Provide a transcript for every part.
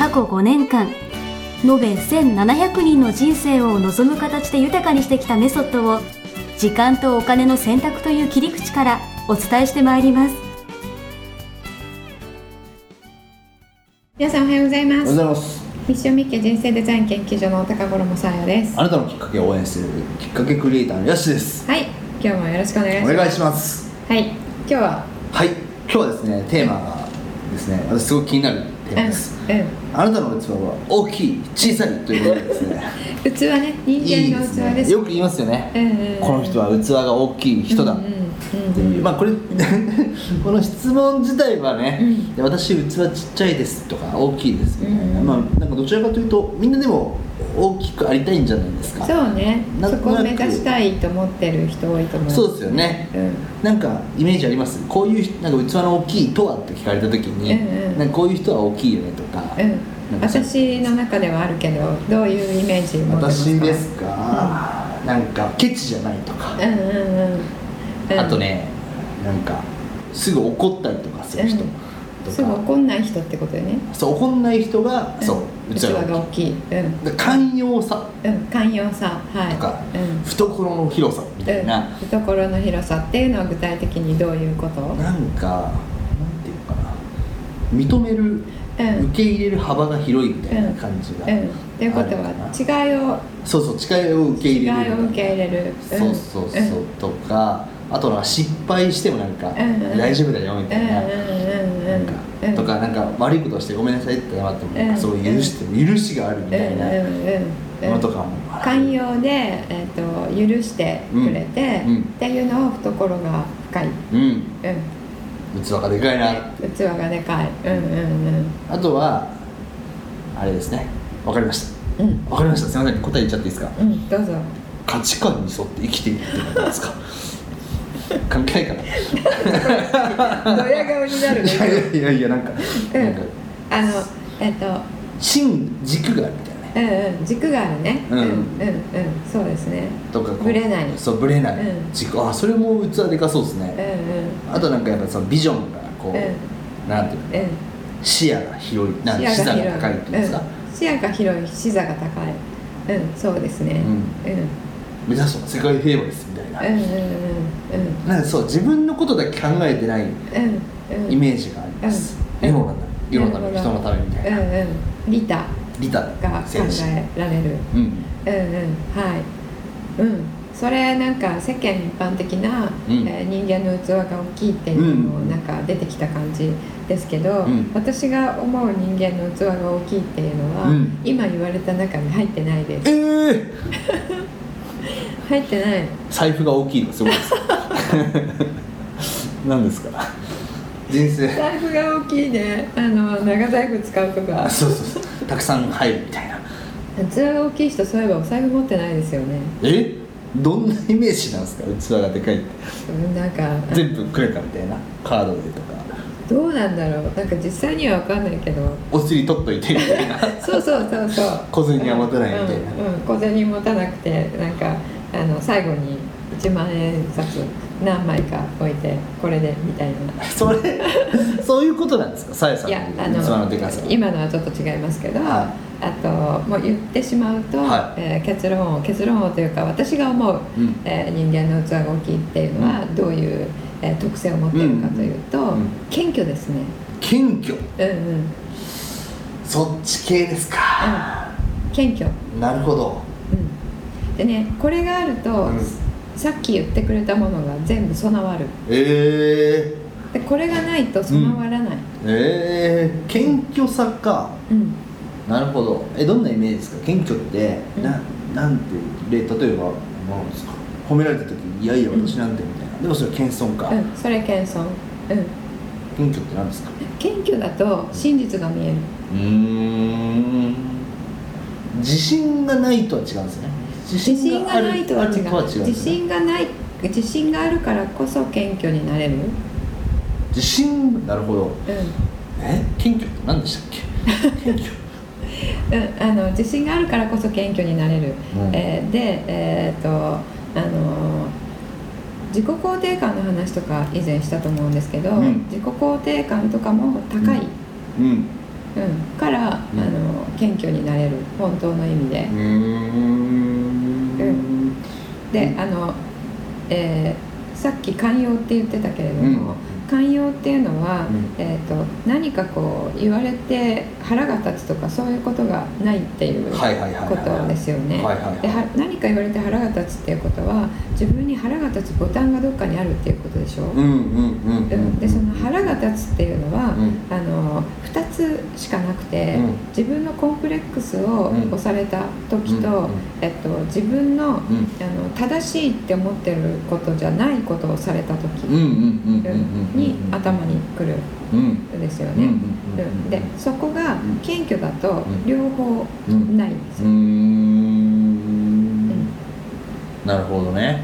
過去5年間延べ1700人の人生を望む形で豊かにしてきたメソッドを時間とお金の選択という切り口からお伝えしてまいります。皆さんおはようございます。おはようございますミッションミッケ人生デザイン研究所の高頃もさやです。あなたのきっかけを応援しているきっかけクリエイターのヤシです。はい今日もよろしくお願いします。お願いします。はい今日は？はい今日はですねテーマがですね私すごく気になるテーマです、うんあなたの器は大きい小さいということでですね。う ん器ね人間の器です。よく言いますよね、うんうんうんこの人は器が大きい人だ、うんうんっていううん。まあこれ この質問自体はね、うん。で私器ちっちゃいですとか大きいですみたいな、うん。まあなんかどちらかというとみんなでも大きくありたいんじゃないですか。そうね。そこを目指したいと思ってる人多いと思う。そうですよね。うん。なんかイメージあります？こういう人なんか器の大きいとはって聞かれた時に、うんうん。なんかこういう人は大きいよねとか、うん。私の中ではあるけどどういうイメージ持ってますか？私ですか、なんかケチじゃないとか、うんうんうんうんあとねなんかすぐ怒ったりとかする人うん。とか、すぐ怒んない人ってことよね。そう怒んない人が、そう器器がが大きい。うん。で寛容さ。うん。寛容さ。はい。とか、うん。懐の広さみたいな、うん、懐の広さっていうのは具体的にどういうこと？なんかなんていうのかな。認める、うん。受け入れる幅が広いみたいな感じが、うん。っていうことは違いをそうそう違いを受け入違れるいを受け入れる、そうそうそう、とかあとは失敗してもなんか、うんうん。大丈夫だよみたいな,、うんうんうんうん。なんかうんとかなんか悪いことしてごめんなさいって謝っても、なんかそううん許して許しがあるみたいなうんうんうんうん。のとかも寛容で、えー、と許してくれて、うん。うん。っていうのを懐が深い、うん。うん、器がでかいな。器がでかい。うんうんあとはあれですね。わかりました。うん。うんわかりました。すいません。答え言っちゃっていいですか？うん。どうぞ。価値観に沿って生きているってことですか？関係ないかな。ドヤ顔になるいやいやいやいやなんか、うん。なんか。あのえっ、と。芯軸があるみたいなね。うんうん。軸があるね。うん。うんうんうん。そうですね。とかぶれない。そうぶれない、うん。軸。あそれも器でかそうですうんね、あとなんかやっぱそのビジョンがこう、うなんていうの？うん。うん視野が広い。なん視座が高いっていうんですか、うん、視野が広い。視座が高い。うん。そうですね。うん。うん目指すのは世界平和ですみたいな、うんうんうんなんかそう自分のことだけ考えてないイメージがあります、うん。世の中世のため人のためみたいな、うんうん。利他利他が考えられる。うんうん。うんはい。うん。それなんか世間一般的な、うん。えー人間の器が大きいっていうのもうんなんか出てきた感じですけど、うん。私が思う人間の器が大きいっていうのは、うん。今言われた中に入ってないです。ええ 入ってない財布が大きいのすごいです。何ですか？人生。財布が大きいね。あの長財布使うとか。あそうそうそう。たくさん入るみたいな。器が大きい人そういえばお財布持ってないですよね。え？どんなイメージなんですか？器がでかいって。うんなんか全部くれたみたいな？カードでとか。どうなんだろう。なんか実際には分かんないけど。お釣り取っといてみたいな。そうそうそうそう。小銭は持たないみたいな。うんうん、小銭持たなくてなんかあの最後に1万円札何枚か置いてこれでみたいな。それそういうことなんですか？さやさんいやあの今のはちょっと違いますけど、はあともう言ってしまうと、はえー結論を結論をというか私が思う、うん。えー人間の器が大きいっていうのはどういう、えー特性を持っているかというと、うん。うん。謙虚ですね。謙虚？うんうん。そっち系ですか、謙虚。なるほどうん。でねこれがあると、うん。さっき言ってくれたものが全部備わる。えー、でこれがないと備わらない、えー、謙虚さか。うん。なるほど。えどんなイメージですか？謙虚って、うん。ななんて例例えば何ですか？褒められた時に「いやいや私なんて」みたいな。でもそれ謙遜か、うん、それ謙遜。うん。謙虚って何ですか？謙虚だと真実が見える。うーん。自信がないとは違うんですね自自信がないとは違う。自信がない自信があるからこそ謙虚になれる。うん自信？なるほど。え？謙虚って何でしたっけ？謙虚。うん、あの自信があるからこそ謙虚になれる、うん。えーでえーっとあの自己肯定感の話とか以前したと思うんですけど、うん。自己肯定感とかも高い、うん。うん。から、うん。あの謙虚になれる。本当の意味で。う、ーんであの、えーさっき寛容って言ってたけれども、うん寛容っていうのは、うん。えー、と何かこう言われて腹が立つとかそういうことがないっていうことですよね。では何か言われて腹が立つっていうことは自分に腹が立つボタンがどっかにあるっていうことでしょ？うんうんうんううん。んでその腹が立つっていうのは、うん。あの2つしかなくて、うん。自分のコンプレックスをうん。押された時と、うんうん。えっと、自分の,、うん。あの正しいって思ってることじゃないことをされた時、に頭に来るんですよね。でそこが謙虚だと両方ないんですよ。なるほどね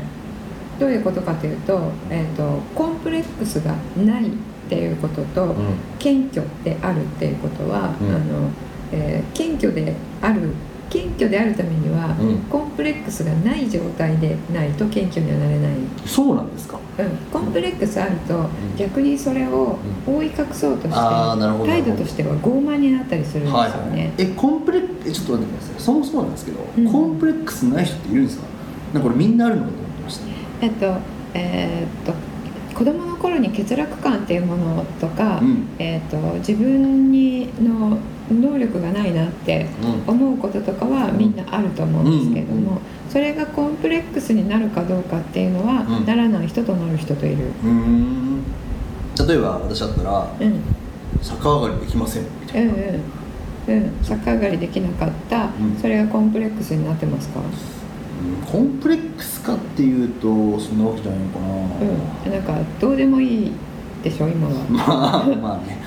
どういうことかというと,、えー、とコンプレックスがないっていうことと、うん謙虚であるっていうことは、うんあのえー謙虚である謙虚であるためには、うん。コンプレックスがない状態でないと謙虚にはなれない、そうなんですか。うん、コンプレックスあると、ん。逆にそれを覆い隠そうとして、態度としては傲慢になったりするんですよはいはいね、えコンプレックスちょっと待ってください。そもそもなんですけど、うん。コンプレックスない人っているんですか？なんかこれみんなあるのかと思ってました。えっとえーっと子供の頃に欠落感っていうものとか、うん。えーっと自分にの能力がないなってうん。思うこととかはみんなあると思うんですけれども、うんそれがコンプレックスになるかどうかっていうのは、うん。ならない人となる人といる。例えば私だったらうん。逆上がりできませんみたいな、うんうん。うん、逆上がりできなかった、うん。それがコンプレックスになってますか、うん。コンプレックスかっていうとそんなわけじゃないのかな、うん、なんかどうでもいいでしょ今は、まあまあね。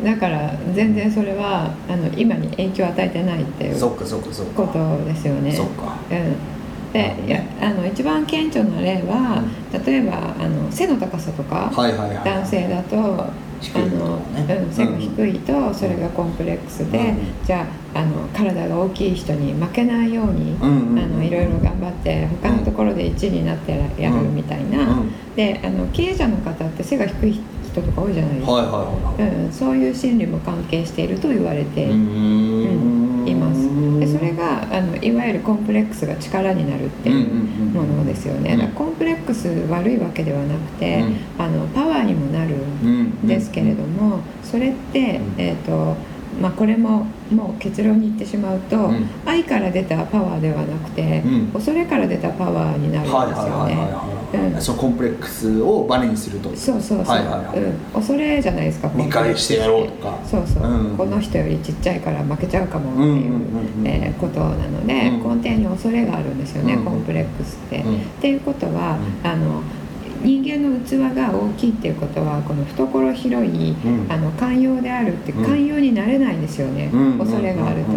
うん、だから全然それはあの今に影響を与えてないっていうそっかそっかそっか。ことですよね。そっか。うん、でいやあの一番顕著な例は、例えばあの背の高さとか、はいはいはい。男性だとあのうん、背が低いとそれがコンプレックスで、うん。じゃああの体が大きい人に負けないように、あのいろいろ頑張って他のところで1位になってやるみたいな、うんであの経営者の方って背が低い人とか多いじゃないですか、うん、そういう心理も関係していると言われて、うーんれがあのいわゆるコンプレックスが力になるっていうものですよね、うん。だからコンプレックス悪いわけではなくて、うん。あのパワーにもなるんですけれども、それって、うん。えーとまあ、これももう結論に言ってしまうと、うん。愛から出たパワーではなくて、うん。恐れから出たパワーになるんですはいよね。そのコンプレックスをバネにすると。そうそうそう、はいはいはい。うん、恐れじゃないですか見返してやろうとか。そうそう、うん。この人よりちっちゃいから負けちゃうかもっていう,、ことなので、うん。根底に恐れがあるんですよね、うん。コンプレックスって。うん。っていうことは、うん。あの人間の器が大きいっていうことはこの懐広い、うん。あの寛容であるってうん。寛容になれないんですよね、うん。恐れがあると、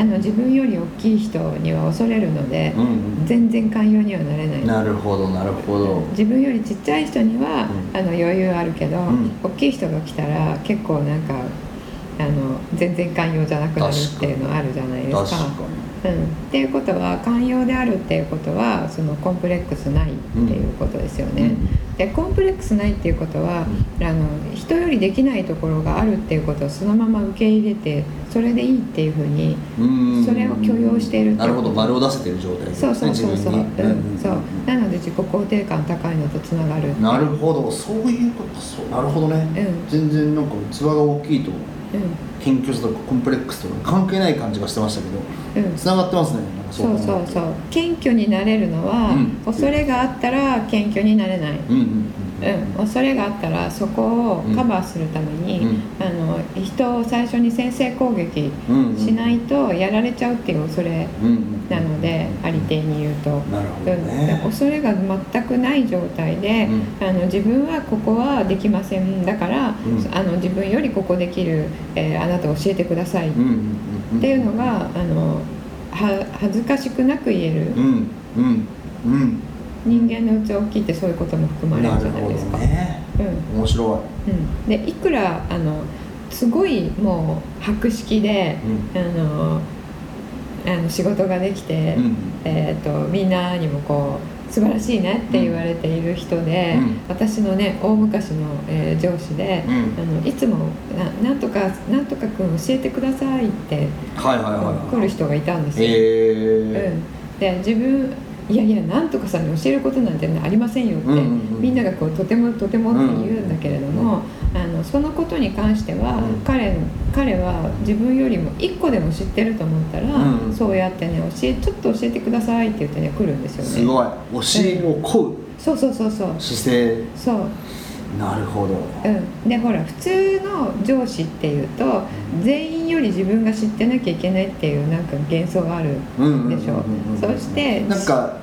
あの自分より大きい人には恐れるので、全然寛容にはなれない。なるほどなるほど。自分よりちっちゃい人には、うん。あの余裕あるけど、ん。大きい人が来たら結構なんかあの全然寛容じゃなくなるっていうのあるじゃないですか。うん、っていうことは寛容であるっていうことはそのコンプレックスないっていうことですよね。でコンプレックスないっていうことは、あの人よりできないところがあるっていうことをそのまま受け入れてそれでいいっていうふうにうん。それを許容しているなるほど丸を出せてる状態ですそうねそうそうそう、自分に。うん。そう。なので自己肯定感高いのとつながるなるほど。そういうことそう。なるほどね、うん。全然なんか器が大きいとう謙虚さとかコンプレックスとか関係ない感じがしてましたけどんうん。つながってますね。そうそうそう。謙虚になれるのは、うん。恐れがあったら謙虚になれない、うんうんうんうん、恐れがあったらそこをカバーするために、うん。あの人を最初に先制攻撃うん。しないとやられちゃうっていう恐れなので、ありていに言うと。ね。恐れが全くない状態で、うあの自分はここはできませんだから、ん。あの自分よりここできる、えーあなた教えてください。っていうのが、あのは恥ずかしくなく言える、うん。うん。うん人間の器大きいってそういうことも含まれるじゃないですか。ね。うん。面白うん、でいくらあのすごいもう博識でい、うん。あのあの仕事ができて、うん。えー、とみんなにもこう素晴らしいねって言われている人で、うん。私のね大昔の、えー上司で、うん。あのいつもな「なんとかなんとか君教えてください」って、はいはいはいはい。来る人がいたんですよ。へえうん、で自分いやいやなんとかさんに教えることなんて、ね、ありませんよって、うんうんうん。みんながこうとてもとてもって言うんだけれども、あのそのことに関しては、うん。彼彼は自分よりも一個でも知ってると思ったら、うんそうやってね教えちょっと教えてくださいって言ってね来るんですよね。すごい。教えを請う。そうそうそうそう。姿勢。そう。なるほど。うん、でほら普通の上司っていうと全員より自分が知ってなきゃいけないっていうなんか幻想があるうんうんうんうんでしょそしてなんか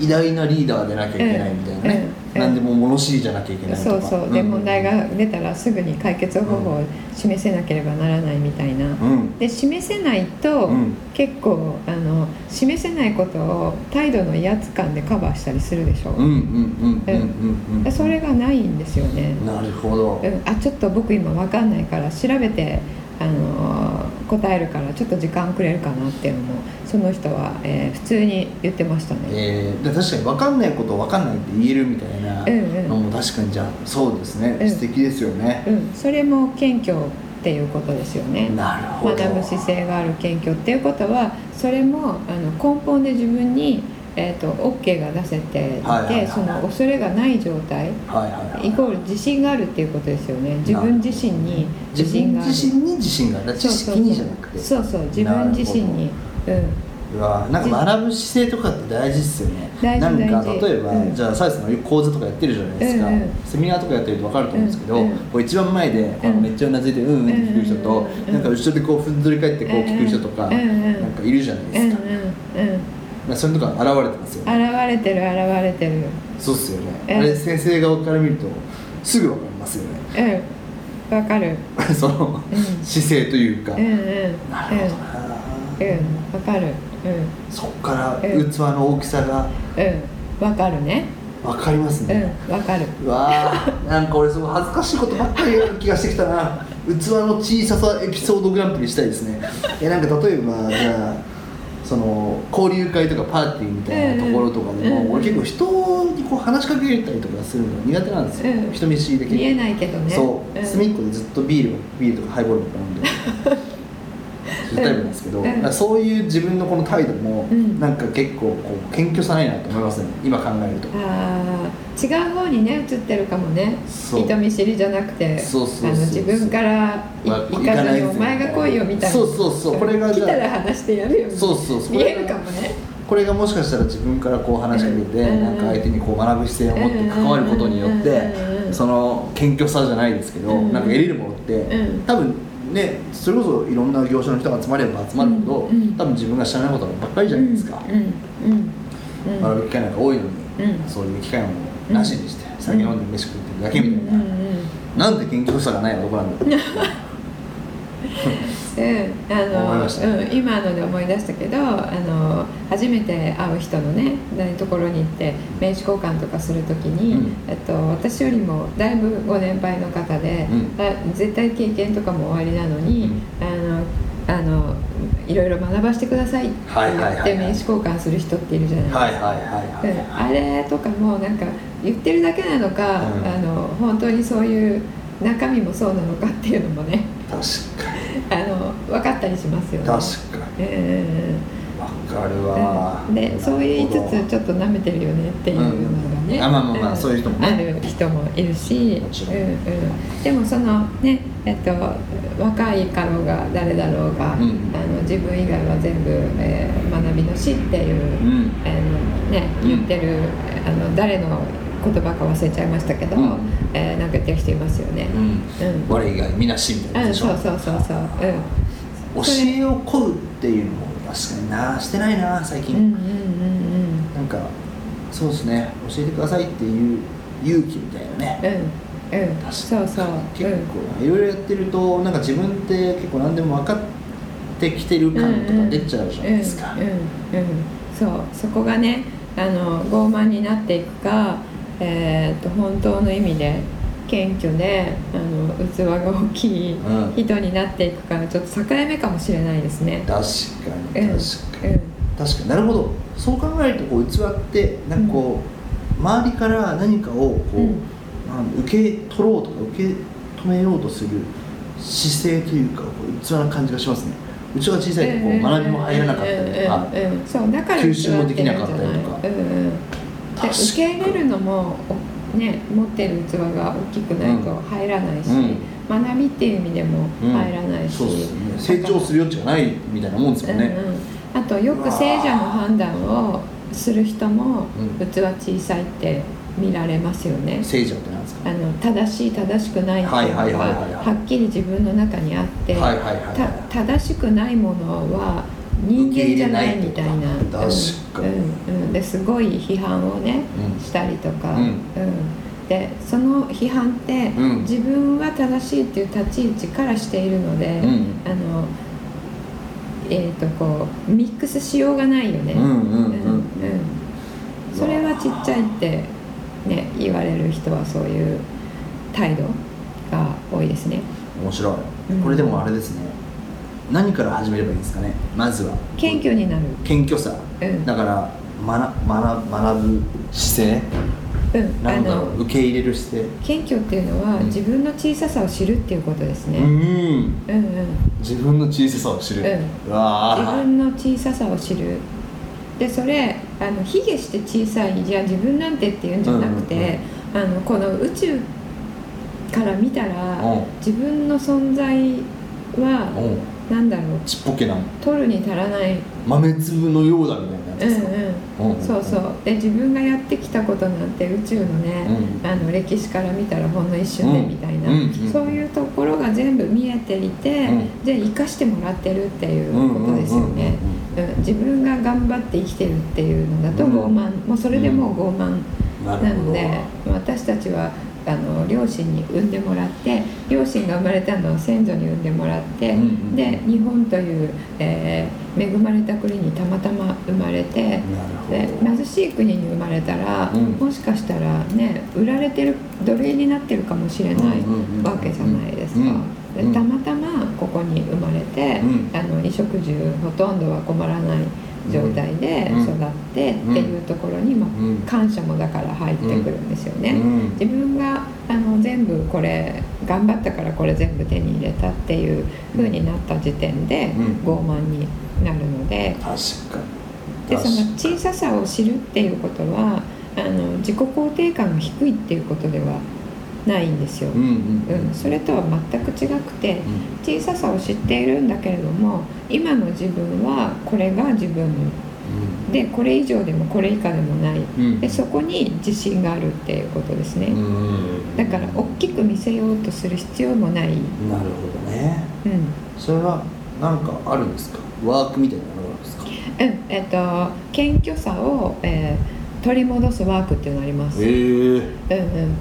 偉大なリーダーでなきゃいけないみたいなね、うん。うん。何でも物知りじゃなきゃいけないとか。そうそう。でん。問題が出たらすぐに解決方法を示せなければならないみたいな。うん。で示せないと、うん。結構あの示せないことを態度の威圧感でカバーしたりするでしょ、うそれがないんですよね、なるほど。うん、あちょっと僕今わかんないから調べてあの答えるからちょっと時間くれるかなっていうのもその人は、えー普通に言ってましたね、えー、で確かに分かんないことを分かんないって言えるみたいなのも確かにじゃあそうですね、うん。素敵ですよね、うん、それも謙虚っていうことですよね。なるほど。学ぶ姿勢がある謙虚っていうことはそれもあの根本で自分に、えー、と OK が出せていて、その恐れがない状態。はいはいはいイコール自信があるっていうことですよね。自分自身に自自分信がある。自身に自信がある。知識にじゃなくて。そうそう自分自身に。うん。うわなんか学ぶ姿勢とかって大事ですよね。大事なんか例えば、うん。じゃあサイさんがよく講座とかやってるじゃないですか、うんうん。セミナーとかやってると分かると思うんですけど、うんうん。こう一番前でこうめっちゃうなずいてうんうんって聞く人と、うんうんなんか後ろでこうふんぞり返ってこう聞く人とか、うんうん。なんかいるじゃないですか、うんうんうんまあ、それとか現れてますよね。現れてる現れてる。そうっすよね、うんあれ先生側から見るとすぐ分かりますよね。うん。わかる。その、うん。姿勢というか、うんうん。うんなるほどな、うん。わかる。そっからうん。器の大きさがうん。うんわかるね。分かりますうね、ん。わかる。うわーなんか俺すごい恥ずかしいことばっかり言う気がしてきたな。器の小ささエピソードグランプリしたいですね。えなんか例えばじゃあその交流会とかパーティーみたいなところとかでも、俺結構人にこう話しかけたりとかするの苦手なんですよ、うん。人見知りで結構。見えないけどね。そう、ん。隅っこでずっとビールビールとかハイボールとか飲んで。る タイプなんですけど、うん。そういう自分のこの態度も、うん。なんか結構こう謙虚さないなと思いますね今考えると。あー違う方にね映ってるかもね。人見知りじゃなくて自分から行かずにお前が来いよみたいな。そうそうそうこれがじゃあ来たら話してやるよそうそうそう。見えるかもね。これがもしかしたら自分からこう話しかけて、うんなんか相手にこう学ぶ姿勢を持って関わることによって、うんその謙虚さじゃないですけど、うんなんか得れるものって、うん。多分ねそれこそいろんな業種の人が集まれば集まるほど、うん多分自分が知らないことばっかりじゃないですか、うん学ぶ機会なんか多いのに、うん。そういう機会もなしにして、酒飲んで飯食ってるだけみたいな、うんうんなんて謙虚さがない男なんだろう うん、あの、うん、今ので思い出したけどあの初めて会う人のねところに行って名刺交換とかするときに、うん。えっと、私よりもだいぶご年配の方で、うん。あ絶対経験とかも終わりなのに、うん。あのあのいろいろ学ばせてくださいって言って名刺交換する人っているじゃないですか。あれとかもなんか言ってるだけなのか、うん。あの本当にそういう中身もそうなのかっていうのもねあの分かったりしますよね。確かに。うんわかるわ、うん。でそう言いつつちょっと舐めてるよねっていうのがね、うん。あまあまあまあそういう人もね。ある人もいるし。うんうん、でもそのねえっと若いかろうが誰だろうが、うん。あの自分以外は全部、えー学びの死っていう、うん。あのね、うん言ってる、あの誰の言葉か忘れちゃいましたけど、うん。えーなんか言ってる人いますよね。うん。うん。我以外みなしみたいなやつでしょ？うん、そうそうそうそう。教えを請うっていうのも確かになしてないな最近、うん、うんうんうん。なんかそうですね。教えてくださいっていう勇気みたいなね。うんうん。うん確かに。そうそう。結構いろいろやってるとなんか自分って結構何でも分かってきてる感とか出ちゃうじゃないですか、うん。うんうんうんそうそこがねあの傲慢になっていくか、えー、と本当の意味で謙虚であの器が大きいうん人になっていくかちょっと境目かもしれないですね。確かにうん確かに、確かに。なるほど。そう考えるとこう器ってなんかこう、周りから何かをこう、うん。受け取ろうとか受け止めようとする姿勢というかこう器な感じがしますね。うちが小さいとこう学びも入らなかったりとか、う吸収もできなかったりとかうんうん受け入れるのもおね持ってる器が大きくないと入らないし、うん。学びっていう意味でも入らないし、ね。成長する余地がないみたいなもんですよね、うんうん。あとよく聖者の判断をする人もうん。器小さいって見られますよね。聖者ってなんですか？あの正しい正しくないっていうのがはっきり自分の中にあって、はいはいはいはい。た正しくないものは人間じゃないみたいな確かに。うんうん、ですごい批判をね、うん。したりとか、うん。でその批判って、うん。自分は正しいっていう立ち位置からしているので、うん。あのえー、とこうミックスしようがないよね。それはちっちゃいって、ね、言われる人はそういう態度が多いですね。面白い、うん。これでもあれですね何から始めればいいんですかね？まずは。謙虚になる。謙虚さ、うん。だから学学学ぶ姿勢。うん、あなんだろのう受け入れる姿勢。謙虚っていうのは、うん。自分の小ささを知るっていうことですね。ん。うんうん。自分の小ささを知る、ううわ自ー分の小ささを知る。でそれあの卑下して小さいじゃあ自分なんてっていうんじゃなくて、あのこの宇宙から見たら、うん。自分の存在は、うんなんだろう。ちっぽけな。取るに足らない、豆粒のようだみたいなうんそうそう。で自分がやってきたことなんて宇宙のね、うん。あの歴史から見たらほんの一瞬でみたいな、そういうところが全部見えていて、うん。じゃあ生かしてもらってるっていうことですよね。うん自分が頑張って生きてるっていうのだとうん。傲慢、もうそれでもう傲慢なので、私たちはあの両親に産んでもらって両親が生まれたのは先祖に産んでもらって、うんうんで日本という、えー恵まれた国にたまたま生まれてで貧しい国に生まれたら、うん。もしかしたらね売られてる奴隷になってるかもしれないわけじゃないですか。うん。たまたまここに生まれて、うん。あの衣食住ほとんどは困らない状態でうん。育ってっていうところに、まあうん感謝もだから入ってくるんですよね。うん。自分があの全部これ頑張ったからこれ全部手に入れたっていう風になった時点でうん。傲慢になるので。でその小ささを知るっていうことはあの自己肯定感が低いっていうことではないんですよ。にうんうん。うん、それとは全く違くてうん。小ささを知っているんだけれども今の自分はこれが自分。でこれ以上でもこれ以下でもない。うん。でそこに自信があるっていうことですね。うんだから大きく見せようとする必要もない、なるほどね。うん。うんそれはなんかあるんですか？ワークみたいなのがあるんですか？えっと謙虚さを、えー取り戻すワークっていうのがあります、ええうんうん、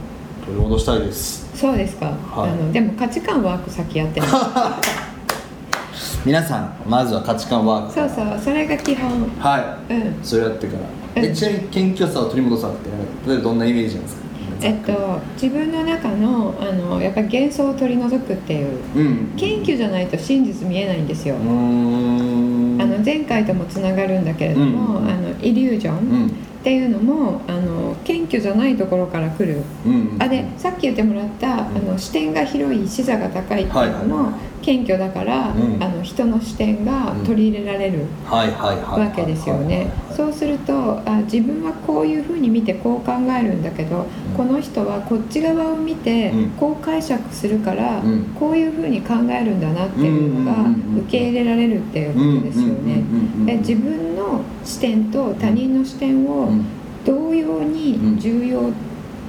取り戻したいです。そうですか、はい。あのでも価値観ワーク先やってます。皆さんまずは価値観ワークそうそう。それが基本。はい。うん。それやってから。うん。えちなみに謙虚さを取り戻すって例えばどんなイメージなんですか？えっと自分の中のあのやっぱり幻想を取り除くっていううん。謙虚じゃないと真実見えないんですよ、あの前回ともつながるんだけれども、うん。あのイリュージョンうん。っていうのもあの謙虚じゃないところから来る。うんあでさっき言ってもらった、あの視点が広い視座が高いっていうのはいはいもは謙虚だから、うん。あの人の視点が取り入れられるわけですよね。そうするとあ自分はこういうふうに見てこう考えるんだけど、この人はこっち側を見てうん。こう解釈するから、うん。こういうふうに考えるんだなっていうのが受け入れられるっていうことですよね。で自分の視点と他人の視点をうん。同様に重要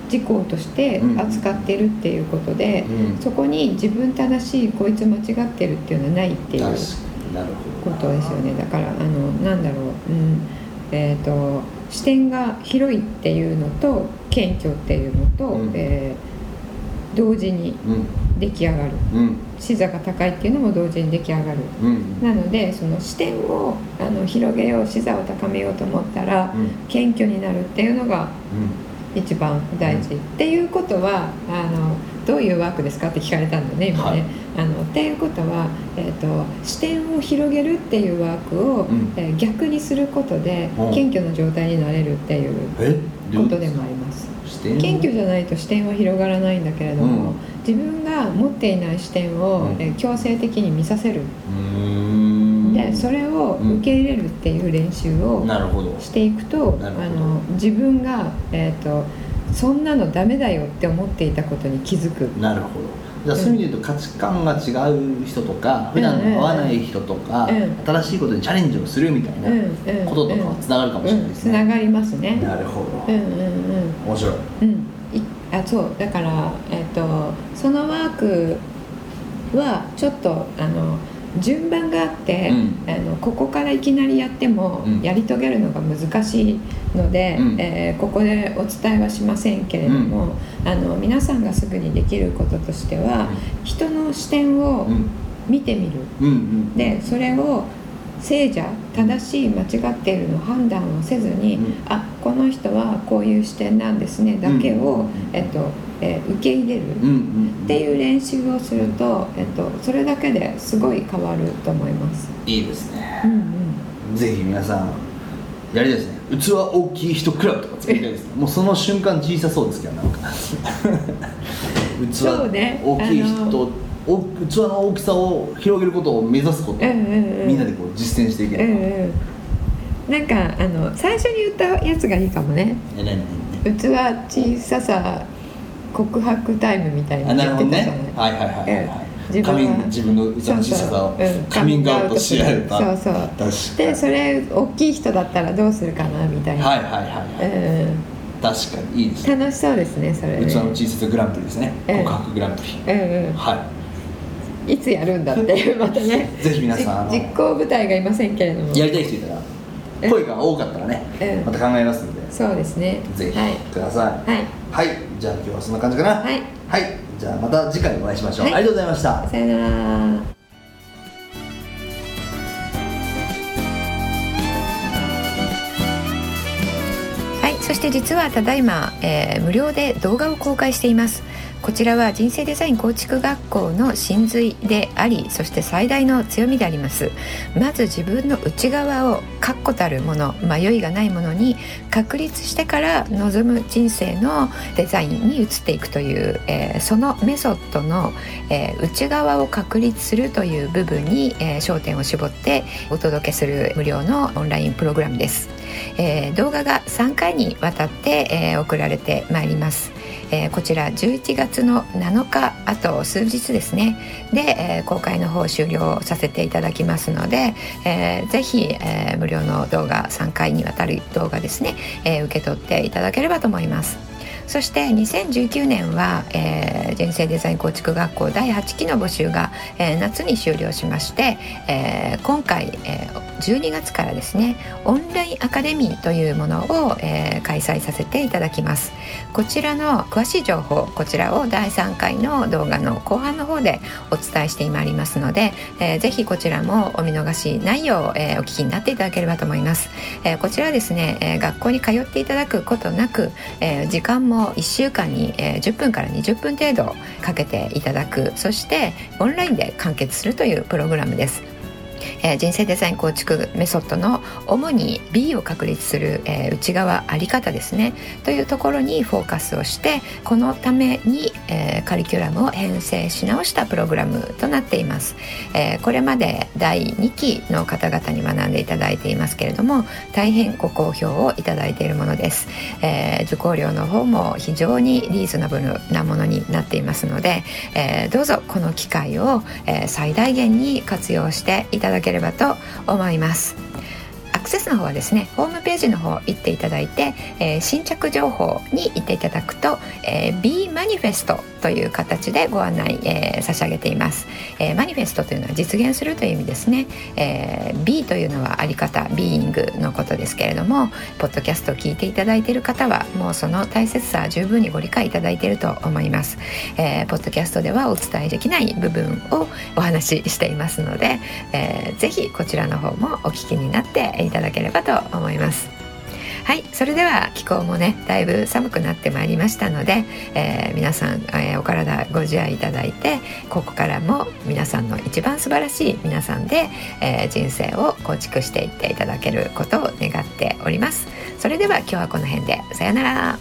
事項として扱ってるっていうことで、うん。そこに自分正しいこいつ間違ってるっていうのはないっていうことですよね。だからあのなんだろう、うん。えー、と視点が広いっていうのと謙虚っていうのと、うん。えー同時にうん。出来上がる。うん。視座が高いっていうのも同時に出来上がる。うん。なのでその視点をあの広げよう視座を高めようと思ったらうん。謙虚になるっていうのがうん。一番大事、っていうことはあのどういうワークですかって聞かれたんだね今ね。はい。あのっていうことは、えー、と視点を広げるっていうワークを、うん。えー逆にすることでうん。謙虚な状態になれるっていうえ？こと？でもあります。謙虚じゃないと視点は広がらないんだけれども、うん。自分が持っていない視点を、うん。えー強制的に見させる、でそれを受け入れるっていう練習をしていくとあの自分が、えー、とそんなのダメだよって思っていたことに気づく。なるほど。じゃあそういう意味で言うと価値観が違う人とか普段合わない人とかうん。新しいことにチャレンジをするみたいなうん。うん。こととかはつながるかもしれないですね。うん。つながりますね。なるほど。うんうんうん。面白い。うん、いあそう。だから、えっとそのワークはちょっとあの順番があって、うん。あのここからいきなりやってもうん。やり遂げるのが難しいので、うん。えーここでお伝えはしませんけれども、あの皆さんがすぐにできることとしては、人の視点をうん。見てみる。うんうん。でそれを聖者正しい間違っているの判断をせずに、うん。あこの人はこういう視点なんですねだけを、うん。えっとえー受け入れる。っていう練習をすると、えっと、それだけですごい変わると思います。いいですね。うんうん。ぜひ皆さんやりたいですね。器大きい人クラブとか作りたいですね。もうその瞬間小さそうですけどなんか。器大きいあ人お器の大きさを広げることを目指すことをうんうんうん。みんなでこう実践していけうんれば、うん。なんかあの最初に言ったやつがいいかもね。器小ささ告白タイムみたい何あなるほどね。はいはいはいはい、はい。自分自分の器の小ささをカミングアウトし合えばそうそうでそれ大きい人だったらどうするかなみたいな、はいはいはいはい、うん確かにいいですね。楽しそうですねそれね。器の小ささグランプリですね、うん告白グランプリ。うんはうん。いつやるんだっていう またね。いぜひ皆さんあのじ実行部隊がいませんけれども。やりたい人いたらうん声が多かったらね、うんまた考えますので。そうですね。ぜひはい。ください。はい。はい、じゃあ今日はそんな感じかな。はい。はい、じゃあまた次回お会いしましょう、はい。ありがとうございました。さよなら。はい、そして実はただいま、えー無料で動画を公開しています。こちらは人生デザイン構築学校の真髄でありそして最大の強みであります。まず自分の内側を確固たるもの迷いがないものに確立してから望む人生のデザインに移っていくという、えーそのメソッドの、えー内側を確立するという部分に、えー焦点を絞ってお届けする無料のオンラインプログラムです。え動画が3回にわたって、え送られてまいります、えーこちら11月の7日あと数日ですね。で、えー公開の方終了させていただきますので、えーぜひ、えー無料の動画3回にわたる動画ですね、えー受け取っていただければと思います。そして2019年は、えー人生デザイン構築学校第8期の募集が、えー夏に終了しまして、えー今回、えー12月からですねオンラインアカデミーというものを、えー開催させていただきます。こちらの詳しい情報こちらを第3回の動画の後半の方でお伝えしてまいりますので、えーぜひこちらもお見逃しないよう、えーお聞きになっていただければと思います、えーこちらですね、えー学校に通っていただくことなく、えー時間も1週間に、えー10分から20分程度かけていただく。そしてオンラインで完結するというプログラムです。えー人生デザイン構築メソッドの主に B を確立する、えー内側あり方ですね。というところにフォーカスをしてこのために、えーカリキュラムを編成し直したプログラムとなっています、えーこれまで第2期の方々に学んでいただいていますけれども大変ご好評をいただいているものです、えー受講料の方も非常にリーズナブルなものになっていますので、えーどうぞこの機会を、えー最大限に活用していただだければと思います。クセスの方はですねホームページの方行っていただいて、えー、新着情報に行っていただくと、えー、B マニフェストという形でご案内、えー、差し上げています、えー、マニフェストというのは実現するという意味ですね、えー、B というのはあり方ビーイングのことですけれどもポッドキャストを聞いていただいている方はもうその大切さ十分にご理解いただいていると思います、えー、ポッドキャストではお伝えできない部分をお話ししていますので、えー、ぜひこちらの方もお聞きになっていただければと思います。はいそれでは気候もねだいぶ寒くなってまいりましたので、えー、皆さん、えー、お体ご自愛いただいてここからも皆さんの一番素晴らしい皆さんで、えー、人生を構築していっていただけることを願っております。それでは今日はこの辺でさよなら。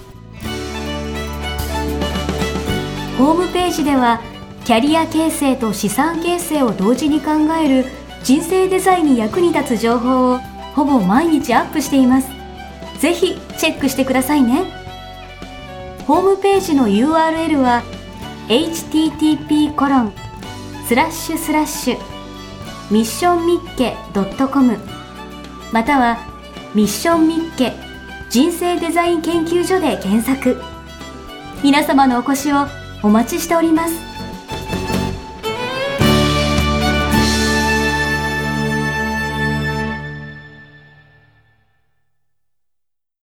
ホームページではキャリア形成と資産形成を同時に考える人生デザインに役に立つ情報をほぼ毎日アップしています。ぜひチェックしてくださいね。ホームページの URL は http コロンスラッシュスラッシュミッションミッケ .com またはミッションミッケ人生デザイン研究所で検索。皆様のお越しをお待ちしております。